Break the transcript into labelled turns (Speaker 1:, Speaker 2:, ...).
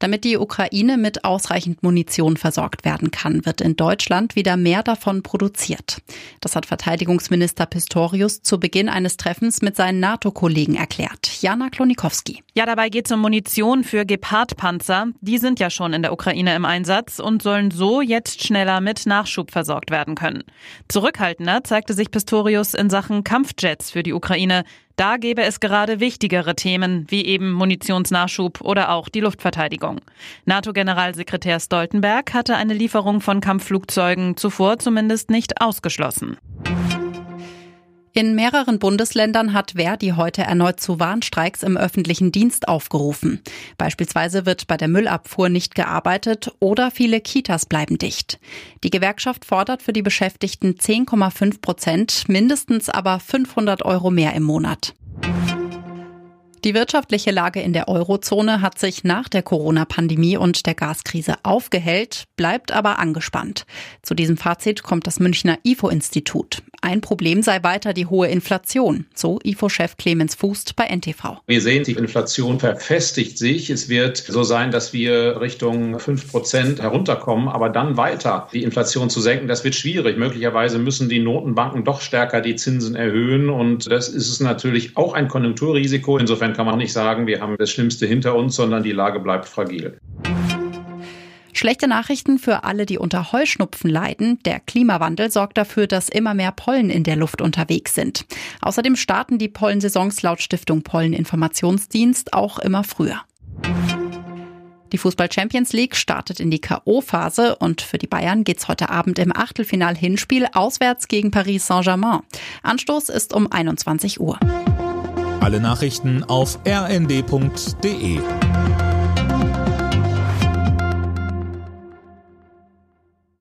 Speaker 1: Damit die Ukraine mit ausreichend Munition versorgt werden kann, wird in Deutschland wieder mehr davon produziert. Das hat Verteidigungsminister Pistorius zu Beginn eines Treffens mit seinen NATO-Kollegen erklärt. Jana Klonikowski.
Speaker 2: Ja, dabei geht es um Munition für Gepard-Panzer. Die sind ja schon in der Ukraine im Einsatz und sollen so jetzt schneller mit Nachschub versorgt werden können. Zurückhaltender zeigte sich Pistorius in Sachen Kampfjets für die Ukraine. Da gäbe es gerade wichtigere Themen, wie eben Munitionsnachschub oder auch die Luftverteidigung. NATO-Generalsekretär Stoltenberg hatte eine Lieferung von Kampfflugzeugen zuvor zumindest nicht ausgeschlossen.
Speaker 1: In mehreren Bundesländern hat Verdi heute erneut zu Warnstreiks im öffentlichen Dienst aufgerufen. Beispielsweise wird bei der Müllabfuhr nicht gearbeitet oder viele Kitas bleiben dicht. Die Gewerkschaft fordert für die Beschäftigten 10,5 Prozent, mindestens aber 500 Euro mehr im Monat. Die wirtschaftliche Lage in der Eurozone hat sich nach der Corona-Pandemie und der Gaskrise aufgehellt, bleibt aber angespannt. Zu diesem Fazit kommt das Münchner IFO-Institut. Ein Problem sei weiter die hohe Inflation, so IFO-Chef Clemens Fußt bei NTV.
Speaker 3: Wir sehen, die Inflation verfestigt sich. Es wird so sein, dass wir Richtung 5 Prozent herunterkommen, aber dann weiter die Inflation zu senken, das wird schwierig. Möglicherweise müssen die Notenbanken doch stärker die Zinsen erhöhen und das ist es natürlich auch ein Konjunkturrisiko. Insofern kann man nicht sagen, wir haben das Schlimmste hinter uns, sondern die Lage bleibt fragil.
Speaker 1: Schlechte Nachrichten für alle, die unter Heuschnupfen leiden. Der Klimawandel sorgt dafür, dass immer mehr Pollen in der Luft unterwegs sind. Außerdem starten die Pollensaisons laut Stiftung Polleninformationsdienst auch immer früher. Die Fußball Champions League startet in die K.O.-Phase und für die Bayern geht's heute Abend im Achtelfinal-Hinspiel auswärts gegen Paris Saint-Germain. Anstoß ist um 21 Uhr.
Speaker 4: Alle Nachrichten auf rnd.de